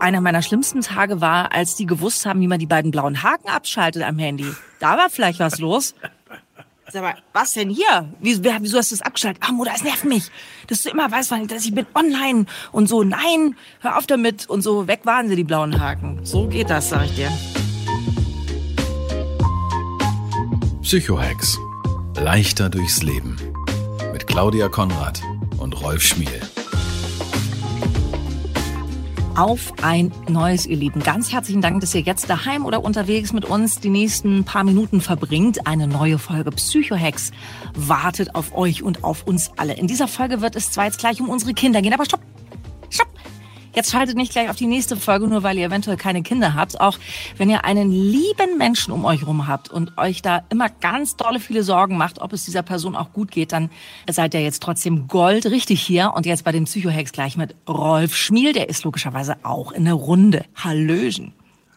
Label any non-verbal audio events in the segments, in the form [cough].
Einer meiner schlimmsten Tage war, als die gewusst haben, wie man die beiden blauen Haken abschaltet am Handy. Da war vielleicht was los. Sag mal, was denn hier? Wieso, hast du das abgeschaltet? Ah, Mutter, es nervt mich. Dass du immer weißt, dass ich bin online und so. Nein, hör auf damit. Und so weg waren sie, die blauen Haken. So geht das, sag ich dir. Psychohex. Leichter durchs Leben. Mit Claudia Konrad und Rolf Schmiel auf ein neues, ihr Lieben. Ganz herzlichen Dank, dass ihr jetzt daheim oder unterwegs mit uns die nächsten paar Minuten verbringt. Eine neue Folge Psychohex wartet auf euch und auf uns alle. In dieser Folge wird es zwar jetzt gleich um unsere Kinder gehen, aber stopp! Jetzt schaltet nicht gleich auf die nächste Folge, nur weil ihr eventuell keine Kinder habt. Auch wenn ihr einen lieben Menschen um euch rum habt und euch da immer ganz dolle viele Sorgen macht, ob es dieser Person auch gut geht, dann seid ihr jetzt trotzdem Gold richtig hier. Und jetzt bei dem Psychohex gleich mit Rolf Schmiel. Der ist logischerweise auch in der Runde. Hallöchen.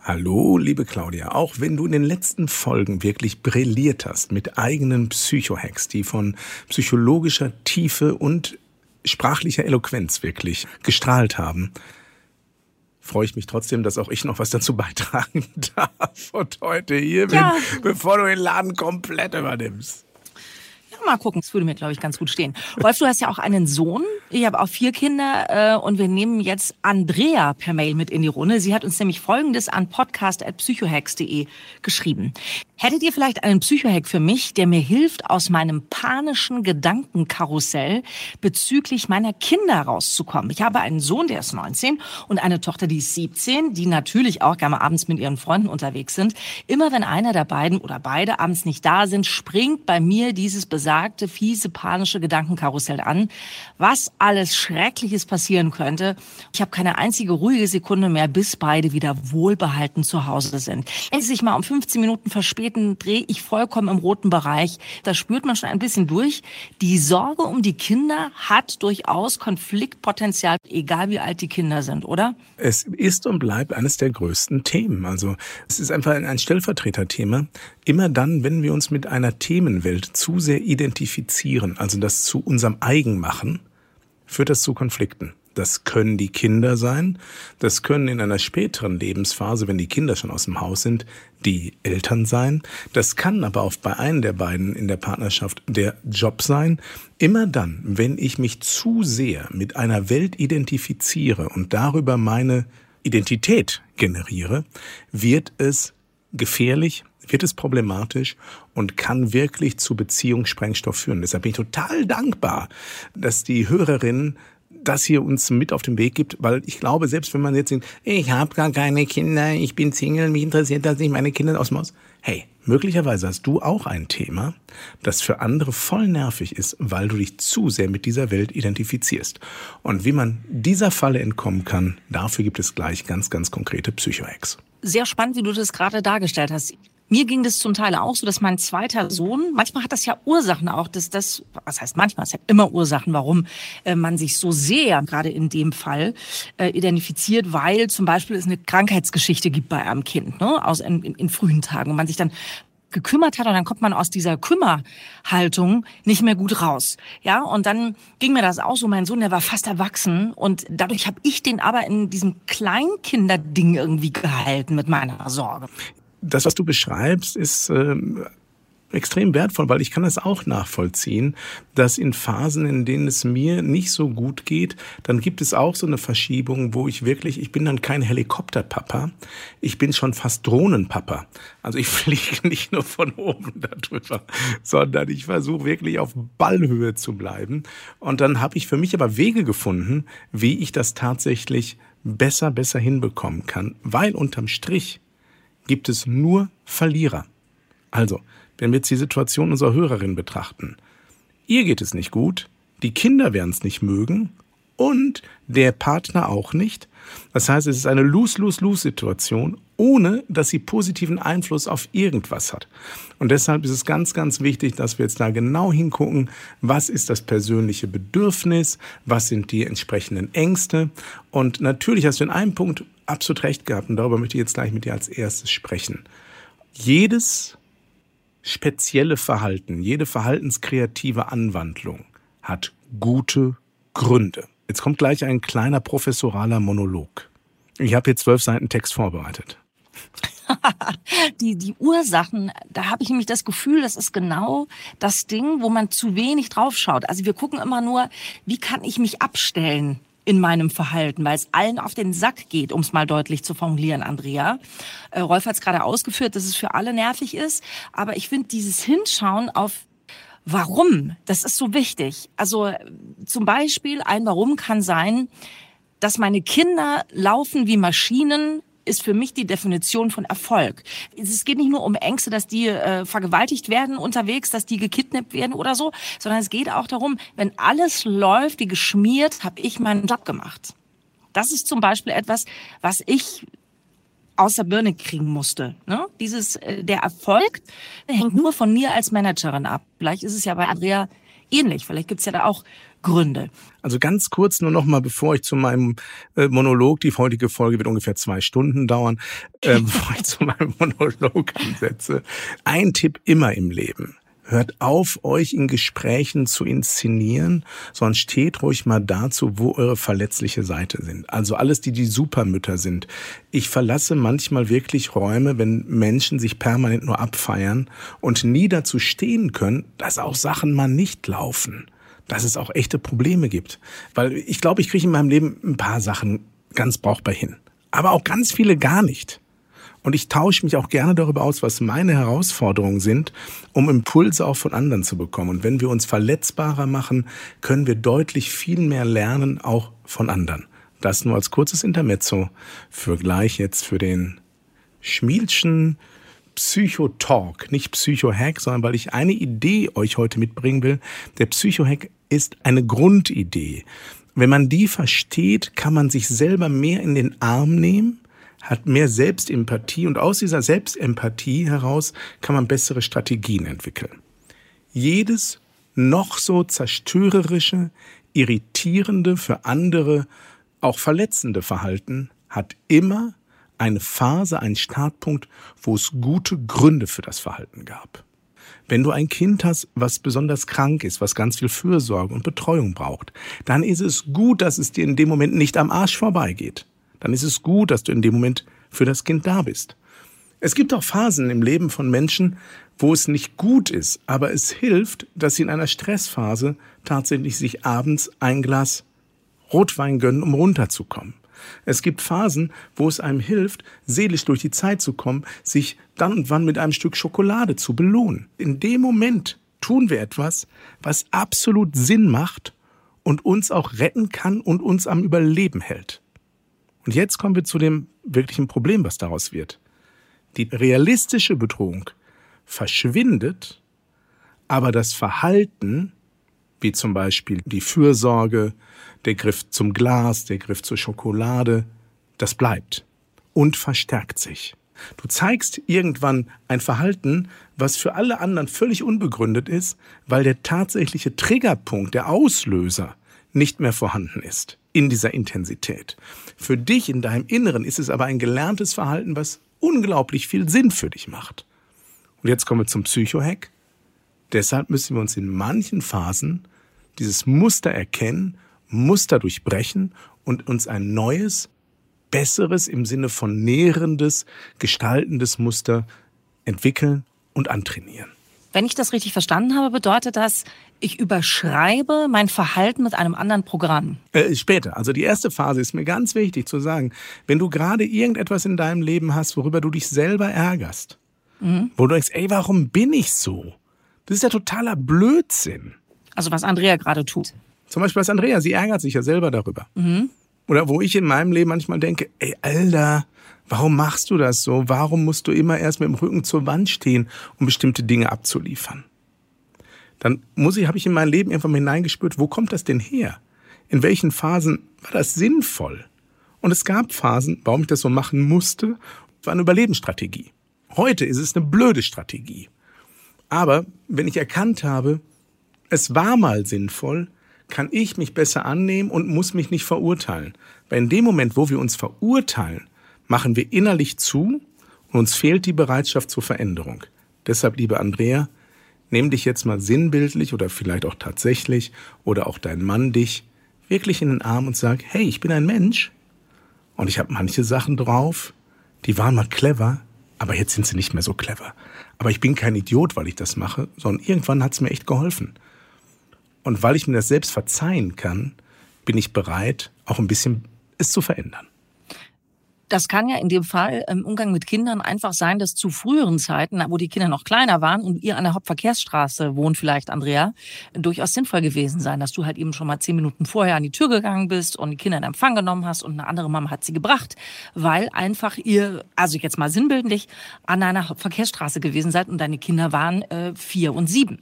Hallo, liebe Claudia. Auch wenn du in den letzten Folgen wirklich brilliert hast mit eigenen Psychohacks, die von psychologischer Tiefe und sprachlicher Eloquenz wirklich gestrahlt haben, freue ich mich trotzdem, dass auch ich noch was dazu beitragen [laughs] darf und heute hier bin, ja. bevor du den Laden komplett übernimmst. Mal gucken, das würde mir, glaube ich, ganz gut stehen. Wolf, du hast ja auch einen Sohn. Ich habe auch vier Kinder äh, und wir nehmen jetzt Andrea per Mail mit in die Runde. Sie hat uns nämlich Folgendes an podcast.psychohacks.de geschrieben. Hättet ihr vielleicht einen Psychohack für mich, der mir hilft, aus meinem panischen Gedankenkarussell bezüglich meiner Kinder rauszukommen? Ich habe einen Sohn, der ist 19 und eine Tochter, die ist 17, die natürlich auch gerne abends mit ihren Freunden unterwegs sind. Immer wenn einer der beiden oder beide abends nicht da sind, springt bei mir dieses besagte, fiese, panische Gedankenkarussell an, was alles Schreckliches passieren könnte. Ich habe keine einzige ruhige Sekunde mehr, bis beide wieder wohlbehalten zu Hause sind. Wenn sie sich mal um 15 Minuten verspäten, drehe ich vollkommen im roten Bereich. Da spürt man schon ein bisschen durch. Die Sorge um die Kinder hat durchaus Konfliktpotenzial, egal wie alt die Kinder sind, oder? Es ist und bleibt eines der größten Themen. Also es ist einfach ein Stellvertreterthema. Immer dann, wenn wir uns mit einer Themenwelt zu sehr identifizieren, also das zu unserem eigen machen, führt das zu Konflikten. Das können die Kinder sein, das können in einer späteren Lebensphase, wenn die Kinder schon aus dem Haus sind, die Eltern sein. Das kann aber auch bei einem der beiden in der Partnerschaft der Job sein. Immer dann, wenn ich mich zu sehr mit einer Welt identifiziere und darüber meine Identität generiere, wird es gefährlich, wird es problematisch und kann wirklich zu Beziehungssprengstoff führen. Deshalb bin ich total dankbar, dass die Hörerinnen das hier uns mit auf den Weg gibt, weil ich glaube, selbst wenn man jetzt denkt, ich habe gar keine Kinder, ich bin Single, mich interessiert das nicht, meine Kinder aus dem Haus. Hey, möglicherweise hast du auch ein Thema, das für andere voll nervig ist, weil du dich zu sehr mit dieser Welt identifizierst. Und wie man dieser Falle entkommen kann, dafür gibt es gleich ganz, ganz konkrete Psycho-Hacks. Sehr spannend, wie du das gerade dargestellt hast. Mir ging das zum Teil auch so, dass mein zweiter Sohn, manchmal hat das ja Ursachen auch, dass das, was heißt manchmal, es hat immer Ursachen, warum äh, man sich so sehr, gerade in dem Fall, äh, identifiziert, weil zum Beispiel es eine Krankheitsgeschichte gibt bei einem Kind, ne, aus in, in, in frühen Tagen und man sich dann gekümmert hat und dann kommt man aus dieser Kümmerhaltung nicht mehr gut raus. Ja, und dann ging mir das auch so. Mein Sohn, der war fast erwachsen und dadurch habe ich den aber in diesem Kleinkinderding irgendwie gehalten mit meiner Sorge das, was du beschreibst, ist äh, extrem wertvoll, weil ich kann das auch nachvollziehen, dass in Phasen, in denen es mir nicht so gut geht, dann gibt es auch so eine Verschiebung, wo ich wirklich, ich bin dann kein Helikopterpapa, ich bin schon fast Drohnenpapa. Also ich [laughs] fliege nicht nur von oben darüber, sondern ich versuche wirklich auf Ballhöhe zu bleiben. Und dann habe ich für mich aber Wege gefunden, wie ich das tatsächlich besser, besser hinbekommen kann, weil unterm Strich gibt es nur Verlierer. Also, wenn wir jetzt die Situation unserer Hörerin betrachten. Ihr geht es nicht gut, die Kinder werden es nicht mögen und der Partner auch nicht. Das heißt, es ist eine Lose-Lose-Lose-Situation, ohne dass sie positiven Einfluss auf irgendwas hat. Und deshalb ist es ganz, ganz wichtig, dass wir jetzt da genau hingucken, was ist das persönliche Bedürfnis, was sind die entsprechenden Ängste. Und natürlich hast du in einem Punkt absolut recht gehabt und darüber möchte ich jetzt gleich mit dir als erstes sprechen. Jedes spezielle Verhalten, jede verhaltenskreative Anwandlung hat gute Gründe. Jetzt kommt gleich ein kleiner professoraler Monolog. Ich habe hier zwölf Seiten Text vorbereitet. [laughs] die, die Ursachen, da habe ich nämlich das Gefühl, das ist genau das Ding, wo man zu wenig draufschaut. Also wir gucken immer nur, wie kann ich mich abstellen in meinem Verhalten, weil es allen auf den Sack geht, um es mal deutlich zu formulieren, Andrea. Äh, Rolf hat es gerade ausgeführt, dass es für alle nervig ist, aber ich finde dieses Hinschauen auf Warum, das ist so wichtig. Also zum Beispiel ein Warum kann sein, dass meine Kinder laufen wie Maschinen ist für mich die Definition von Erfolg. Es geht nicht nur um Ängste, dass die äh, vergewaltigt werden unterwegs, dass die gekidnappt werden oder so, sondern es geht auch darum, wenn alles läuft wie geschmiert, habe ich meinen Job gemacht. Das ist zum Beispiel etwas, was ich aus der Birne kriegen musste. Ne? Dieses, äh, der Erfolg hängt nur von mir als Managerin ab. Vielleicht ist es ja bei Andrea ähnlich. Vielleicht gibt's ja da auch Gründe. Also ganz kurz nur noch mal, bevor ich zu meinem äh, Monolog, die heutige Folge wird ungefähr zwei Stunden dauern, äh, bevor ich zu meinem [laughs] Monolog ansetze. Ein Tipp immer im Leben. Hört auf, euch in Gesprächen zu inszenieren, sondern steht ruhig mal dazu, wo eure verletzliche Seite sind. Also alles, die die Supermütter sind. Ich verlasse manchmal wirklich Räume, wenn Menschen sich permanent nur abfeiern und nie dazu stehen können, dass auch Sachen mal nicht laufen dass es auch echte Probleme gibt. Weil ich glaube, ich kriege in meinem Leben ein paar Sachen ganz brauchbar hin. Aber auch ganz viele gar nicht. Und ich tausche mich auch gerne darüber aus, was meine Herausforderungen sind, um Impulse auch von anderen zu bekommen. Und wenn wir uns verletzbarer machen, können wir deutlich viel mehr lernen, auch von anderen. Das nur als kurzes Intermezzo für gleich jetzt für den Schmielschen Psychotalk, nicht Psychohack, sondern weil ich eine Idee euch heute mitbringen will. Der Psychohack ist eine Grundidee. Wenn man die versteht, kann man sich selber mehr in den Arm nehmen, hat mehr Selbstempathie und aus dieser Selbstempathie heraus kann man bessere Strategien entwickeln. Jedes noch so zerstörerische, irritierende, für andere auch verletzende Verhalten hat immer eine Phase, einen Startpunkt, wo es gute Gründe für das Verhalten gab. Wenn du ein Kind hast, was besonders krank ist, was ganz viel Fürsorge und Betreuung braucht, dann ist es gut, dass es dir in dem Moment nicht am Arsch vorbeigeht. Dann ist es gut, dass du in dem Moment für das Kind da bist. Es gibt auch Phasen im Leben von Menschen, wo es nicht gut ist, aber es hilft, dass sie in einer Stressphase tatsächlich sich abends ein Glas Rotwein gönnen, um runterzukommen. Es gibt Phasen, wo es einem hilft, seelisch durch die Zeit zu kommen, sich dann und wann mit einem Stück Schokolade zu belohnen. In dem Moment tun wir etwas, was absolut Sinn macht und uns auch retten kann und uns am Überleben hält. Und jetzt kommen wir zu dem wirklichen Problem, was daraus wird. Die realistische Bedrohung verschwindet, aber das Verhalten, wie zum Beispiel die Fürsorge, der Griff zum Glas, der Griff zur Schokolade, das bleibt und verstärkt sich. Du zeigst irgendwann ein Verhalten, was für alle anderen völlig unbegründet ist, weil der tatsächliche Triggerpunkt, der Auslöser nicht mehr vorhanden ist in dieser Intensität. Für dich in deinem Inneren ist es aber ein gelerntes Verhalten, was unglaublich viel Sinn für dich macht. Und jetzt kommen wir zum Psychohack. Deshalb müssen wir uns in manchen Phasen dieses Muster erkennen Muster durchbrechen und uns ein neues, besseres im Sinne von nährendes, gestaltendes Muster entwickeln und antrainieren. Wenn ich das richtig verstanden habe, bedeutet das, ich überschreibe mein Verhalten mit einem anderen Programm. Äh, später. Also die erste Phase ist mir ganz wichtig zu sagen, wenn du gerade irgendetwas in deinem Leben hast, worüber du dich selber ärgerst, mhm. wo du denkst, ey, warum bin ich so? Das ist ja totaler Blödsinn. Also was Andrea gerade tut. Zum Beispiel was Andrea, sie ärgert sich ja selber darüber. Mhm. Oder wo ich in meinem Leben manchmal denke, ey, Alter, warum machst du das so? Warum musst du immer erst mit dem Rücken zur Wand stehen, um bestimmte Dinge abzuliefern? Dann muss ich, habe ich in mein Leben einfach mal hineingespürt, wo kommt das denn her? In welchen Phasen war das sinnvoll? Und es gab Phasen, warum ich das so machen musste, war eine Überlebensstrategie. Heute ist es eine blöde Strategie. Aber wenn ich erkannt habe, es war mal sinnvoll, kann ich mich besser annehmen und muss mich nicht verurteilen. Weil in dem Moment, wo wir uns verurteilen, machen wir innerlich zu und uns fehlt die Bereitschaft zur Veränderung. Deshalb, liebe Andrea, nimm dich jetzt mal sinnbildlich oder vielleicht auch tatsächlich oder auch dein Mann dich wirklich in den Arm und sag, hey, ich bin ein Mensch und ich habe manche Sachen drauf, die waren mal clever, aber jetzt sind sie nicht mehr so clever. Aber ich bin kein Idiot, weil ich das mache, sondern irgendwann hat es mir echt geholfen. Und weil ich mir das selbst verzeihen kann, bin ich bereit, auch ein bisschen es zu verändern. Das kann ja in dem Fall im Umgang mit Kindern einfach sein, dass zu früheren Zeiten, wo die Kinder noch kleiner waren und ihr an der Hauptverkehrsstraße wohnt, vielleicht Andrea, durchaus sinnvoll gewesen sein, dass du halt eben schon mal zehn Minuten vorher an die Tür gegangen bist und die Kinder in Empfang genommen hast und eine andere Mama hat sie gebracht, weil einfach ihr, also jetzt mal sinnbildlich, an einer Hauptverkehrsstraße gewesen seid und deine Kinder waren äh, vier und sieben.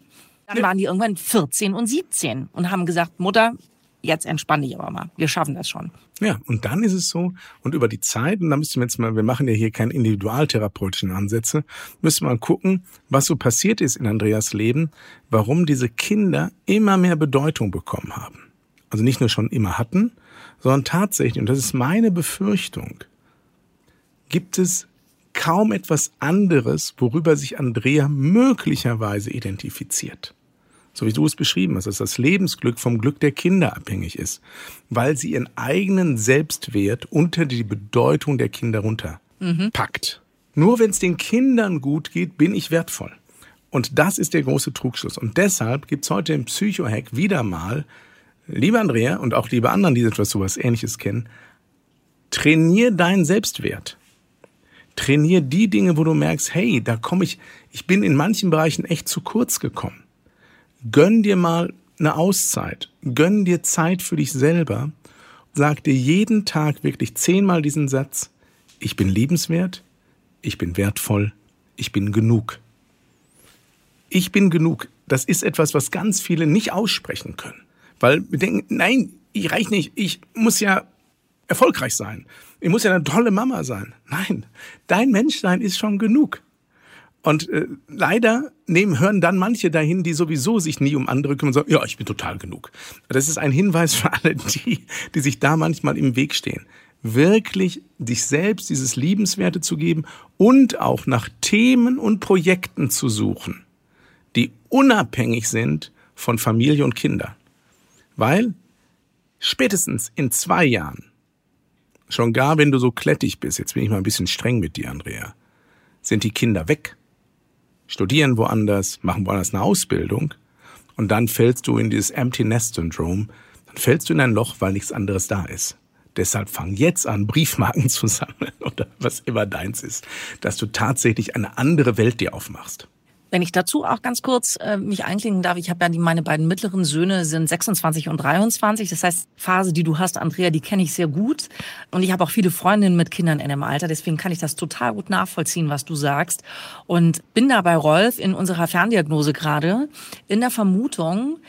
Dann waren die irgendwann 14 und 17 und haben gesagt, Mutter, jetzt entspann dich aber mal. Wir schaffen das schon. Ja, und dann ist es so, und über die Zeit, und da müssen wir jetzt mal, wir machen ja hier keine individualtherapeutischen Ansätze, müssen wir mal gucken, was so passiert ist in Andreas Leben, warum diese Kinder immer mehr Bedeutung bekommen haben. Also nicht nur schon immer hatten, sondern tatsächlich, und das ist meine Befürchtung, gibt es kaum etwas anderes, worüber sich Andrea möglicherweise identifiziert so wie du es beschrieben hast, dass das Lebensglück vom Glück der Kinder abhängig ist, weil sie ihren eigenen Selbstwert unter die Bedeutung der Kinder runterpackt. Mhm. Nur wenn es den Kindern gut geht, bin ich wertvoll. Und das ist der große Trugschluss. Und deshalb gibt's heute im Psychohack wieder mal, liebe Andrea und auch liebe anderen, die etwas sowas ähnliches kennen, trainier deinen Selbstwert. Trainier die Dinge, wo du merkst, hey, da komme ich, ich bin in manchen Bereichen echt zu kurz gekommen gönn dir mal eine Auszeit, gönn dir Zeit für dich selber, sag dir jeden Tag wirklich zehnmal diesen Satz, ich bin liebenswert, ich bin wertvoll, ich bin genug. Ich bin genug. Das ist etwas, was ganz viele nicht aussprechen können. Weil wir denken, nein, ich reich nicht, ich muss ja erfolgreich sein. Ich muss ja eine tolle Mama sein. Nein, dein Menschsein ist schon genug. Und äh, leider nehmen, hören dann manche dahin, die sowieso sich nie um andere kümmern, sagen, ja, ich bin total genug. Das ist ein Hinweis für alle die, die sich da manchmal im Weg stehen. Wirklich dich selbst dieses Liebenswerte zu geben und auch nach Themen und Projekten zu suchen, die unabhängig sind von Familie und Kinder. Weil spätestens in zwei Jahren, schon gar wenn du so klettig bist, jetzt bin ich mal ein bisschen streng mit dir, Andrea, sind die Kinder weg studieren woanders, machen woanders eine Ausbildung und dann fällst du in dieses Empty Nest Syndrom, dann fällst du in ein Loch, weil nichts anderes da ist. Deshalb fang jetzt an, Briefmarken [laughs] zu sammeln oder was immer deins ist, dass du tatsächlich eine andere Welt dir aufmachst. Wenn ich dazu auch ganz kurz äh, mich einklinken darf, ich habe ja die, meine beiden mittleren Söhne sind 26 und 23. Das heißt, Phase, die du hast, Andrea, die kenne ich sehr gut. Und ich habe auch viele Freundinnen mit Kindern in dem Alter. Deswegen kann ich das total gut nachvollziehen, was du sagst. Und bin da bei Rolf in unserer Ferndiagnose gerade in der Vermutung,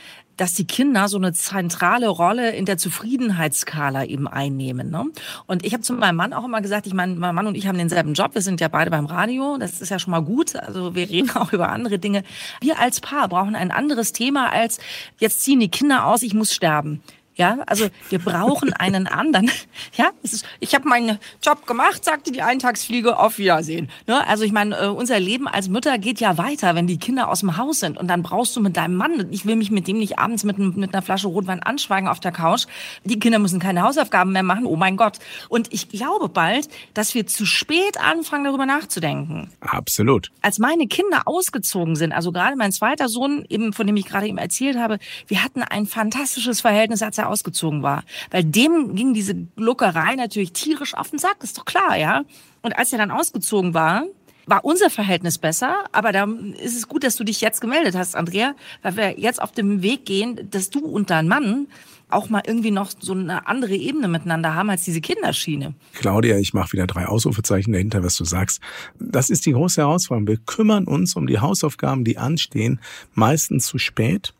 dass die Kinder so eine zentrale Rolle in der Zufriedenheitsskala eben einnehmen. Ne? Und ich habe zu meinem Mann auch immer gesagt, ich meine, mein Mann und ich haben denselben Job, wir sind ja beide beim Radio, das ist ja schon mal gut, also wir reden [laughs] auch über andere Dinge. Wir als Paar brauchen ein anderes Thema als, jetzt ziehen die Kinder aus, ich muss sterben. Ja, also wir brauchen einen anderen. [laughs] Ja, ist, ich habe meinen Job gemacht, sagte die Eintagsfliege, auf Wiedersehen. Ne? Also ich meine, äh, unser Leben als Mütter geht ja weiter, wenn die Kinder aus dem Haus sind. Und dann brauchst du mit deinem Mann, ich will mich mit dem nicht abends mit, mit einer Flasche Rotwein anschweigen auf der Couch. Die Kinder müssen keine Hausaufgaben mehr machen, oh mein Gott. Und ich glaube bald, dass wir zu spät anfangen, darüber nachzudenken. Absolut. Als meine Kinder ausgezogen sind, also gerade mein zweiter Sohn, eben von dem ich gerade eben erzählt habe, wir hatten ein fantastisches Verhältnis, als er ausgezogen war. Weil dem ging diese Gluckerei natürlich tierisch auf den Sack, ist doch klar, ja. Und als er dann ausgezogen war, war unser Verhältnis besser, aber da ist es gut, dass du dich jetzt gemeldet hast, Andrea, weil wir jetzt auf dem Weg gehen, dass du und dein Mann auch mal irgendwie noch so eine andere Ebene miteinander haben als diese Kinderschiene. Claudia, ich mache wieder drei Ausrufezeichen dahinter, was du sagst. Das ist die große Herausforderung. Wir kümmern uns um die Hausaufgaben, die anstehen, meistens zu spät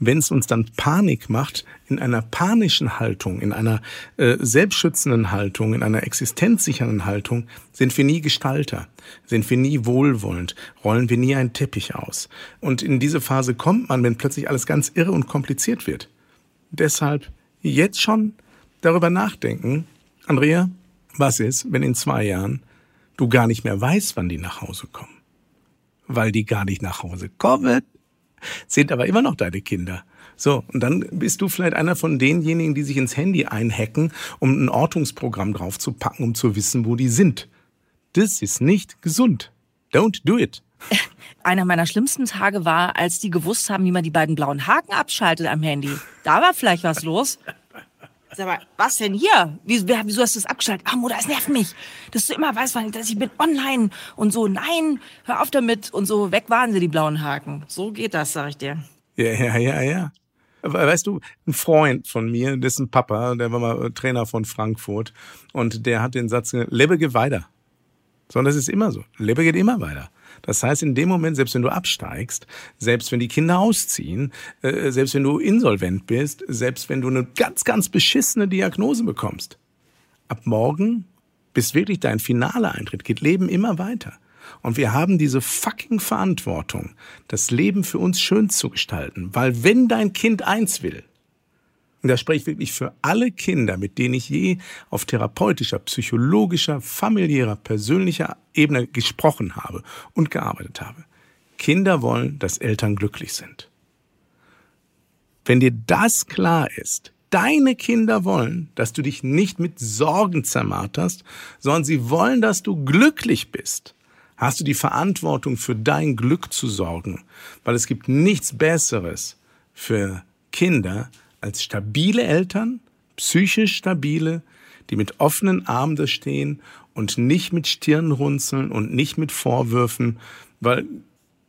wenn es uns dann Panik macht, in einer panischen Haltung, in einer äh, selbstschützenden Haltung, in einer existenzsichernden Haltung, sind wir nie Gestalter, sind wir nie wohlwollend, rollen wir nie einen Teppich aus. Und in diese Phase kommt man, wenn plötzlich alles ganz irre und kompliziert wird. Deshalb jetzt schon darüber nachdenken, Andrea, was ist, wenn in zwei Jahren du gar nicht mehr weißt, wann die nach Hause kommen? Weil die gar nicht nach Hause kommen sind aber immer noch deine Kinder. So, und dann bist du vielleicht einer von denjenigen, die sich ins Handy einhacken, um ein Ortungsprogramm draufzupacken, um zu wissen, wo die sind. Das ist nicht gesund. Don't do it. [laughs] Einer meiner schlimmsten Tage war, als die gewusst haben, wie man die beiden blauen Haken abschaltet am Handy. Da war vielleicht was los. Sag mal, was denn hier? Wieso, wieso hast du das abgeschaltet? Ach, Mutter, es nervt mich. Dass du immer weißt, dass ich bin online und so, nein, hör auf damit und so, weg waren sie, die blauen Haken. So geht das, sag ich dir. Ja, ja, ja, ja. Weißt du, ein Freund von mir, dessen Papa, der war mal Trainer von Frankfurt und der hat den Satz, lebe geht weiter. Sondern das ist immer so. Lebe geht immer weiter. Das heißt, in dem Moment, selbst wenn du absteigst, selbst wenn die Kinder ausziehen, äh, selbst wenn du insolvent bist, selbst wenn du eine ganz, ganz beschissene Diagnose bekommst, ab morgen, bis wirklich dein Finale eintritt, geht Leben immer weiter. Und wir haben diese fucking Verantwortung, das Leben für uns schön zu gestalten. Weil wenn dein Kind eins will, und da spreche ich wirklich für alle Kinder, mit denen ich je auf therapeutischer, psychologischer, familiärer, persönlicher Ebene gesprochen habe und gearbeitet habe. Kinder wollen, dass Eltern glücklich sind. Wenn dir das klar ist, deine Kinder wollen, dass du dich nicht mit Sorgen zermarterst, sondern sie wollen, dass du glücklich bist, hast du die Verantwortung für dein Glück zu sorgen, weil es gibt nichts Besseres für Kinder, als stabile Eltern, psychisch stabile, die mit offenen Armen da stehen und nicht mit Stirnrunzeln und nicht mit Vorwürfen, weil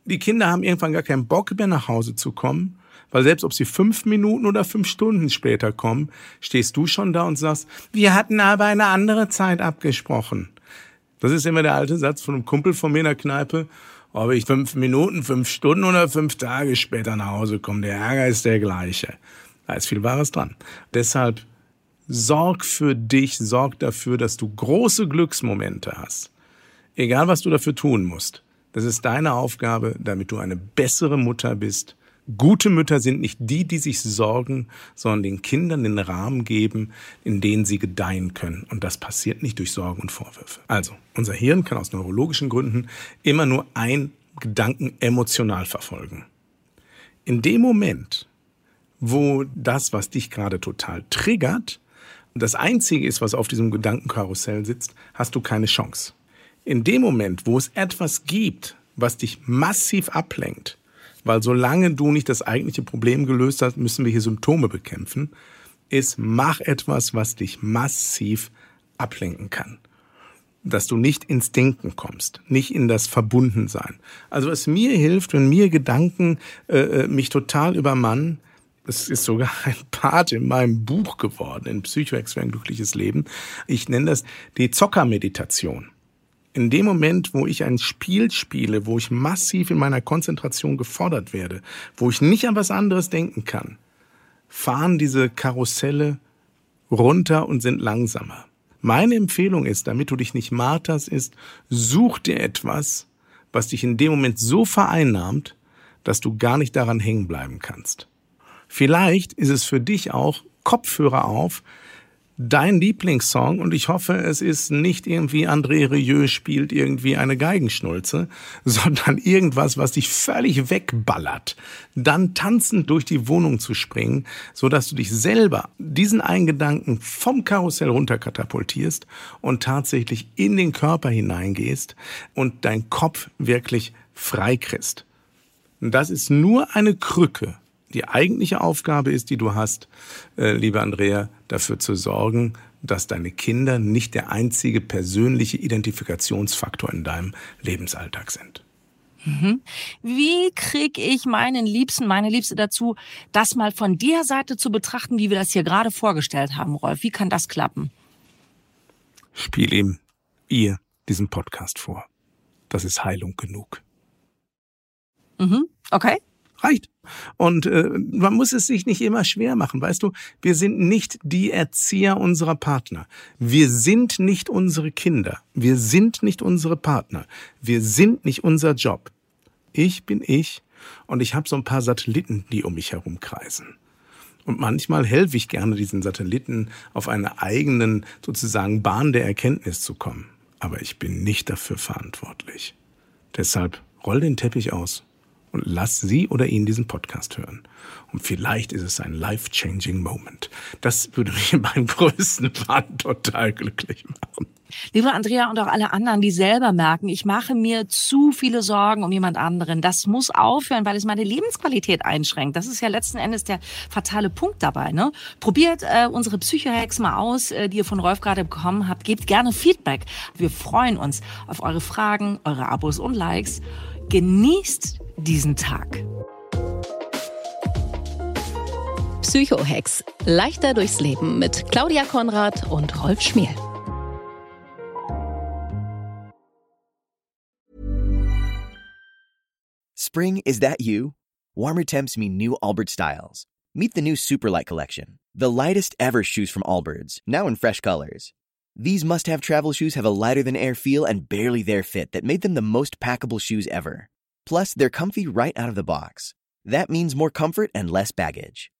die Kinder haben irgendwann gar keinen Bock mehr nach Hause zu kommen, weil selbst ob sie fünf Minuten oder fünf Stunden später kommen, stehst du schon da und sagst, wir hatten aber eine andere Zeit abgesprochen. Das ist immer der alte Satz von einem Kumpel von mir in der Kneipe. Ob ich fünf Minuten, fünf Stunden oder fünf Tage später nach Hause komme, der Ärger ist der gleiche. Da ist viel Wahres dran. Deshalb sorg für dich, sorg dafür, dass du große Glücksmomente hast. Egal, was du dafür tun musst. Das ist deine Aufgabe, damit du eine bessere Mutter bist. Gute Mütter sind nicht die, die sich sorgen, sondern den Kindern den Rahmen geben, in den sie gedeihen können. Und das passiert nicht durch Sorgen und Vorwürfe. Also, unser Hirn kann aus neurologischen Gründen immer nur ein Gedanken emotional verfolgen. In dem Moment, wo das, was dich gerade total triggert, das Einzige ist, was auf diesem Gedankenkarussell sitzt, hast du keine Chance. In dem Moment, wo es etwas gibt, was dich massiv ablenkt, weil solange du nicht das eigentliche Problem gelöst hast, müssen wir hier Symptome bekämpfen, ist, mach etwas, was dich massiv ablenken kann. Dass du nicht ins Denken kommst, nicht in das Verbundensein. Also was mir hilft, wenn mir Gedanken äh, äh mich total übermannen, es ist sogar [laughs] ein Part in meinem Buch geworden, in Psychoex für ein glückliches Leben. Ich nenne das die Zockermeditation. In dem Moment, wo ich ein Spiel spiele, wo ich massiv in meiner Konzentration gefordert werde, wo ich nicht an was anderes denken kann, fahren diese Karusselle runter und sind langsamer. Meine Empfehlung ist, damit du dich nicht marterst, ist, such dir etwas, was dich in dem Moment so vereinnahmt, dass du gar nicht daran hängen bleiben kannst. Vielleicht ist es für dich auch Kopfhörer auf, dein Lieblingssong und ich hoffe, es ist nicht irgendwie André Rieu spielt irgendwie eine Geigenschnulze, [laughs] sondern irgendwas, was dich völlig wegballert. Dann tanzend durch die Wohnung zu springen, so dass du dich selber diesen einen Gedanken vom Karussell runterkatapultierst und tatsächlich in den Körper hineingehst und dein Kopf wirklich freikriegst. Das ist nur eine Krücke die eigentliche Aufgabe ist, die du hast, äh, liebe Andrea, dafür zu sorgen, dass deine Kinder nicht der einzige persönliche Identifikationsfaktor in deinem Lebensalltag sind. Mhm. Wie kriege ich meinen Liebsten, meine Liebste dazu, das mal von der Seite zu betrachten, wie wir das hier gerade vorgestellt haben, Rolf? Wie kann das klappen? Spiel ihm, ihr, diesen Podcast vor. Das ist Heilung genug. Mhm. Okay reicht. Und äh, man muss es sich nicht immer schwer machen, weißt du? Wir sind nicht die Erzieher unserer Partner. Wir sind nicht unsere Kinder. Wir sind nicht unsere Partner. Wir sind nicht unser Job. Ich bin ich und ich habe so ein paar Satelliten, die um mich herum kreisen. Und manchmal helfe ich gerne diesen Satelliten auf einer eigenen sozusagen Bahn der Erkenntnis zu kommen. Aber ich bin nicht dafür verantwortlich. Deshalb roll den Teppich aus und lass sie oder ihn diesen Podcast hören. Und vielleicht ist es ein life-changing Moment. Das würde mich [laughs] in meinem größten Wahn total glücklich machen. Liebe Andrea und auch alle anderen, die selber merken, ich mache mir zu viele Sorgen um jemand anderen. Das muss aufhören, weil es meine Lebensqualität einschränkt. Das ist ja letzten Endes der fatale Punkt dabei. Ne? Probiert äh, unsere Psychohacks mal aus, äh, die ihr von Rolf gerade bekommen habt. Gebt gerne Feedback. Wir freuen uns auf eure Fragen, eure Abos und Likes. Genießt diesen Tag. Psychohex. Leichter durchs Leben mit Claudia Konrad und Rolf Schmiel. Spring, is that you? Warmer temps mean new Albert styles. Meet the new Superlight Collection, the lightest ever shoes from Allbirds, now in fresh colors. These must have travel shoes have a lighter than air feel and barely there fit that made them the most packable shoes ever. Plus, they're comfy right out of the box. That means more comfort and less baggage.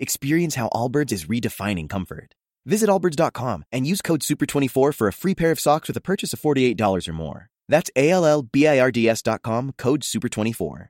Experience how Allbirds is redefining comfort. Visit allbirds.com and use code SUPER24 for a free pair of socks with a purchase of $48 or more. That's A L L B I R D S.com, code SUPER24.